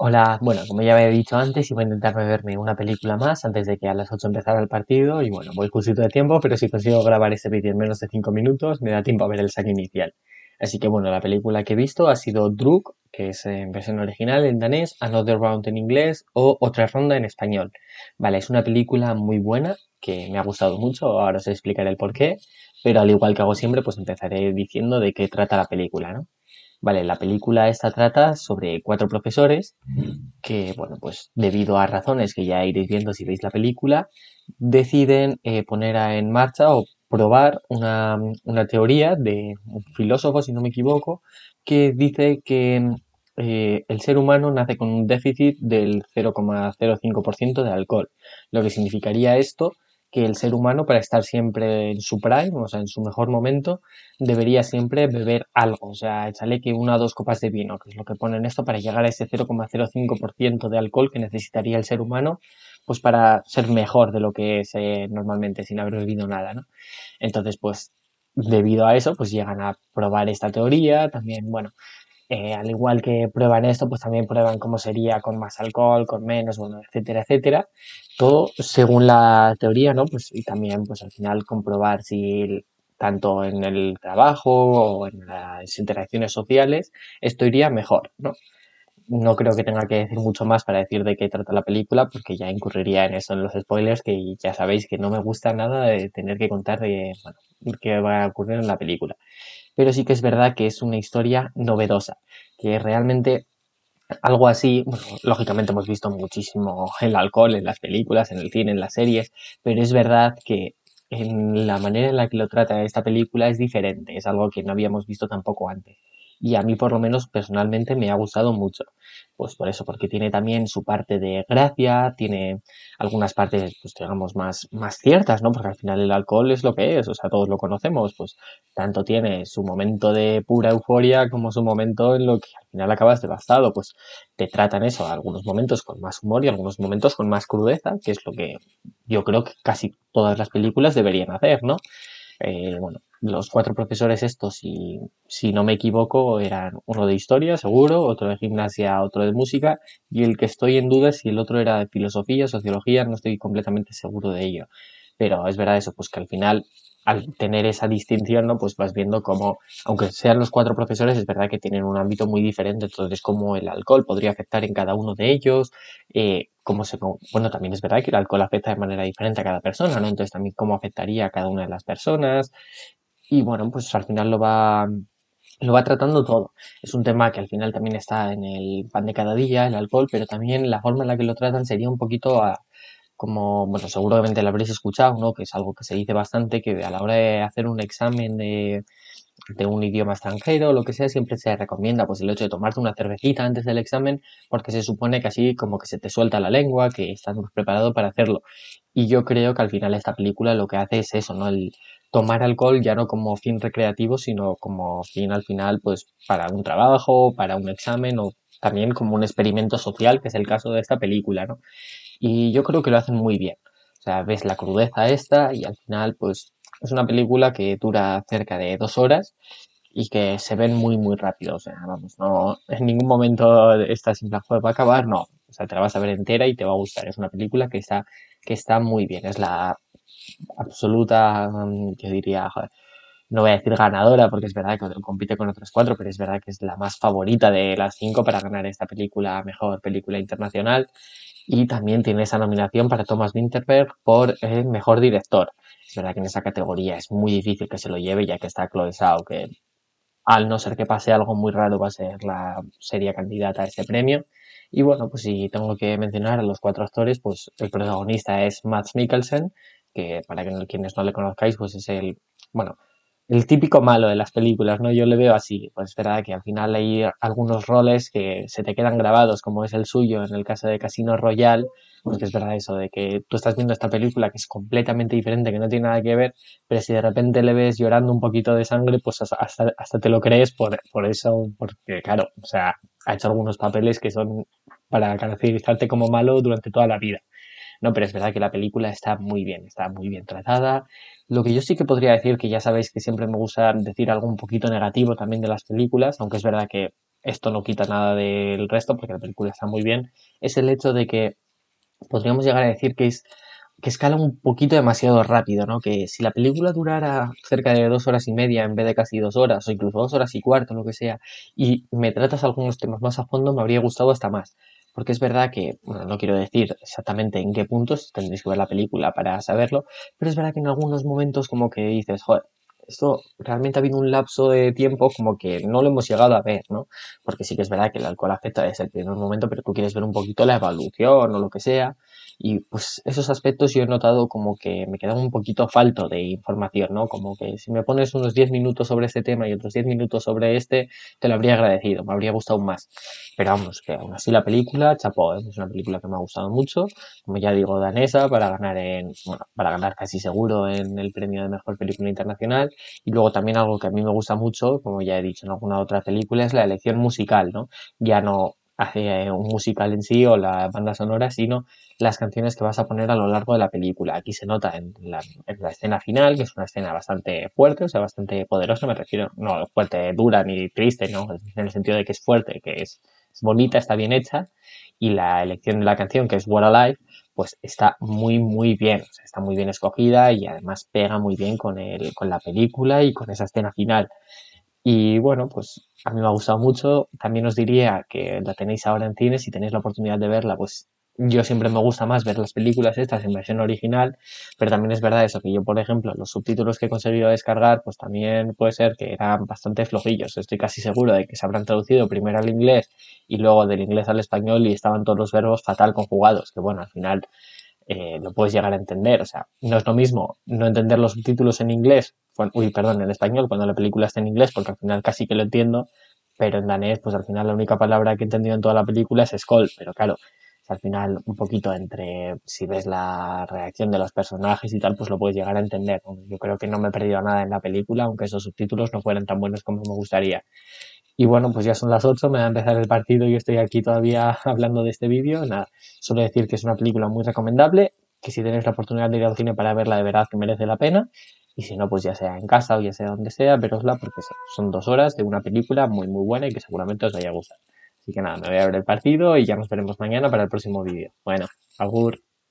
Hola, bueno, como ya había dicho antes, iba a intentarme verme una película más antes de que a las 8 empezara el partido y bueno, voy justito de tiempo, pero si consigo grabar este vídeo en menos de 5 minutos, me da tiempo a ver el saque inicial. Así que bueno, la película que he visto ha sido Druk, que es en versión original en danés, Another Round en inglés o Otra Ronda en español. Vale, es una película muy buena que me ha gustado mucho, ahora os explicaré el porqué, pero al igual que hago siempre, pues empezaré diciendo de qué trata la película, ¿no? Vale, la película esta trata sobre cuatro profesores que, bueno, pues debido a razones que ya iréis viendo si veis la película, deciden eh, poner en marcha o probar una, una, teoría de un filósofo, si no me equivoco, que dice que eh, el ser humano nace con un déficit del 0,05% de alcohol. Lo que significaría esto que el ser humano para estar siempre en su prime, o sea, en su mejor momento, debería siempre beber algo, o sea, échale que una o dos copas de vino, que es lo que ponen esto para llegar a ese 0,05% de alcohol que necesitaría el ser humano, pues para ser mejor de lo que es eh, normalmente sin haber bebido nada, ¿no? Entonces, pues debido a eso, pues llegan a probar esta teoría, también, bueno, eh, al igual que prueban esto, pues también prueban cómo sería con más alcohol, con menos, bueno, etcétera, etcétera. Todo según la teoría, ¿no? Pues y también, pues al final comprobar si tanto en el trabajo o en las interacciones sociales esto iría mejor, ¿no? No creo que tenga que decir mucho más para decir de qué trata la película, porque ya incurriría en eso, en los spoilers, que ya sabéis que no me gusta nada de tener que contar de, bueno, qué va a ocurrir en la película pero sí que es verdad que es una historia novedosa, que realmente algo así, lógicamente hemos visto muchísimo el alcohol en las películas, en el cine, en las series, pero es verdad que en la manera en la que lo trata esta película es diferente, es algo que no habíamos visto tampoco antes y a mí por lo menos personalmente me ha gustado mucho. Pues por eso, porque tiene también su parte de gracia, tiene algunas partes, pues digamos, más, más ciertas, ¿no? Porque al final el alcohol es lo que es, o sea, todos lo conocemos, pues tanto tiene su momento de pura euforia como su momento en lo que al final acabas devastado, pues te tratan eso, algunos momentos con más humor y algunos momentos con más crudeza, que es lo que yo creo que casi todas las películas deberían hacer, ¿no? Eh, bueno, los cuatro profesores estos, si, si no me equivoco, eran uno de historia, seguro, otro de gimnasia, otro de música, y el que estoy en duda es si el otro era de filosofía, sociología, no estoy completamente seguro de ello. Pero es verdad eso, pues que al final al tener esa distinción, ¿no? Pues vas viendo cómo, aunque sean los cuatro profesores, es verdad que tienen un ámbito muy diferente, entonces cómo el alcohol podría afectar en cada uno de ellos, eh, cómo se, bueno, también es verdad que el alcohol afecta de manera diferente a cada persona, ¿no? Entonces también cómo afectaría a cada una de las personas, y bueno, pues al final lo va, lo va tratando todo. Es un tema que al final también está en el pan de cada día, el alcohol, pero también la forma en la que lo tratan sería un poquito a, como, bueno, seguramente lo habréis escuchado, ¿no? Que es algo que se dice bastante, que a la hora de hacer un examen de, de un idioma extranjero lo que sea, siempre se recomienda pues el hecho de tomarte una cervecita antes del examen, porque se supone que así como que se te suelta la lengua, que estás preparado para hacerlo. Y yo creo que al final esta película lo que hace es eso, ¿no? El tomar alcohol ya no como fin recreativo, sino como fin al final, pues para un trabajo, para un examen o también como un experimento social, que es el caso de esta película, ¿no? Y yo creo que lo hacen muy bien. O sea, ves la crudeza esta y al final, pues, es una película que dura cerca de dos horas y que se ven muy, muy rápido. O sea, vamos, no, en ningún momento estás en plan, va a acabar, no. O sea, te la vas a ver entera y te va a gustar. Es una película que está, que está muy bien. Es la absoluta, mm, yo diría, no voy a decir ganadora porque es verdad que compite con otras cuatro, pero es verdad que es la más favorita de las cinco para ganar esta película, mejor película internacional. Y también tiene esa nominación para Thomas Winterberg por el mejor director. Es verdad que en esa categoría es muy difícil que se lo lleve, ya que está Chloe Zhao, que al no ser que pase algo muy raro va a ser la seria candidata a este premio. Y bueno, pues si tengo que mencionar a los cuatro actores, pues el protagonista es Matt Mikkelsen, que para quienes no le conozcáis, pues es el, bueno, el típico malo de las películas, ¿no? Yo le veo así, pues es verdad que al final hay algunos roles que se te quedan grabados, como es el suyo en el caso de Casino Royale, porque es verdad eso, de que tú estás viendo esta película que es completamente diferente, que no tiene nada que ver, pero si de repente le ves llorando un poquito de sangre, pues hasta, hasta te lo crees por, por eso, porque claro, o sea, ha hecho algunos papeles que son para caracterizarte como malo durante toda la vida. No, pero es verdad que la película está muy bien, está muy bien tratada. Lo que yo sí que podría decir, que ya sabéis que siempre me gusta decir algo un poquito negativo también de las películas, aunque es verdad que esto no quita nada del resto porque la película está muy bien, es el hecho de que podríamos llegar a decir que es que escala un poquito demasiado rápido, ¿no? Que si la película durara cerca de dos horas y media en vez de casi dos horas, o incluso dos horas y cuarto, lo que sea, y me tratas algunos temas más a fondo, me habría gustado hasta más. Porque es verdad que, bueno, no quiero decir exactamente en qué puntos tendréis que ver la película para saberlo, pero es verdad que en algunos momentos como que dices, joder, esto realmente ha habido un lapso de tiempo como que no lo hemos llegado a ver, ¿no? Porque sí que es verdad que el alcohol afecta desde el primer momento, pero tú quieres ver un poquito la evolución o lo que sea. Y pues esos aspectos yo he notado como que me quedan un poquito falto de información, ¿no? Como que si me pones unos 10 minutos sobre este tema y otros 10 minutos sobre este, te lo habría agradecido, me habría gustado más. Pero vamos, que aún así la película, chapó, ¿eh? es una película que me ha gustado mucho, como ya digo, danesa, para ganar en, bueno, para ganar casi seguro en el premio de mejor película internacional. Y luego también algo que a mí me gusta mucho, como ya he dicho en alguna otra película, es la elección musical, ¿no? Ya no hace un musical en sí o la banda sonora, sino las canciones que vas a poner a lo largo de la película. Aquí se nota en la, escena final, que es una escena bastante fuerte, o sea, bastante poderosa, me refiero, no fuerte, dura ni triste, ¿no? En el sentido de que es fuerte, que es, bonita, está bien hecha, y la elección de la canción, que es What Alive, pues está muy, muy bien, está muy bien escogida y además pega muy bien con, el, con la película y con esa escena final. Y bueno, pues a mí me ha gustado mucho. También os diría que la tenéis ahora en cine, si tenéis la oportunidad de verla, pues yo siempre me gusta más ver las películas estas en versión original, pero también es verdad eso, que yo, por ejemplo, los subtítulos que he conseguido descargar, pues también puede ser que eran bastante flojillos. Estoy casi seguro de que se habrán traducido primero al inglés y luego del inglés al español y estaban todos los verbos fatal conjugados, que bueno, al final eh, lo puedes llegar a entender. O sea, no es lo mismo no entender los subtítulos en inglés, uy, perdón, en español, cuando la película está en inglés, porque al final casi que lo entiendo, pero en danés, pues al final la única palabra que he entendido en toda la película es Skoll, pero claro, al final un poquito entre si ves la reacción de los personajes y tal, pues lo puedes llegar a entender. Yo creo que no me he perdido nada en la película, aunque esos subtítulos no fueran tan buenos como me gustaría. Y bueno, pues ya son las 8, me va a empezar el partido y estoy aquí todavía hablando de este vídeo. Nada, solo decir que es una película muy recomendable, que si tenéis la oportunidad de ir al cine para verla, de verdad que merece la pena. Y si no, pues ya sea en casa o ya sea donde sea, verosla porque son dos horas de una película muy muy buena y que seguramente os vaya a gustar. Así que nada, me voy a ver el partido y ya nos veremos mañana para el próximo vídeo. Bueno, agur.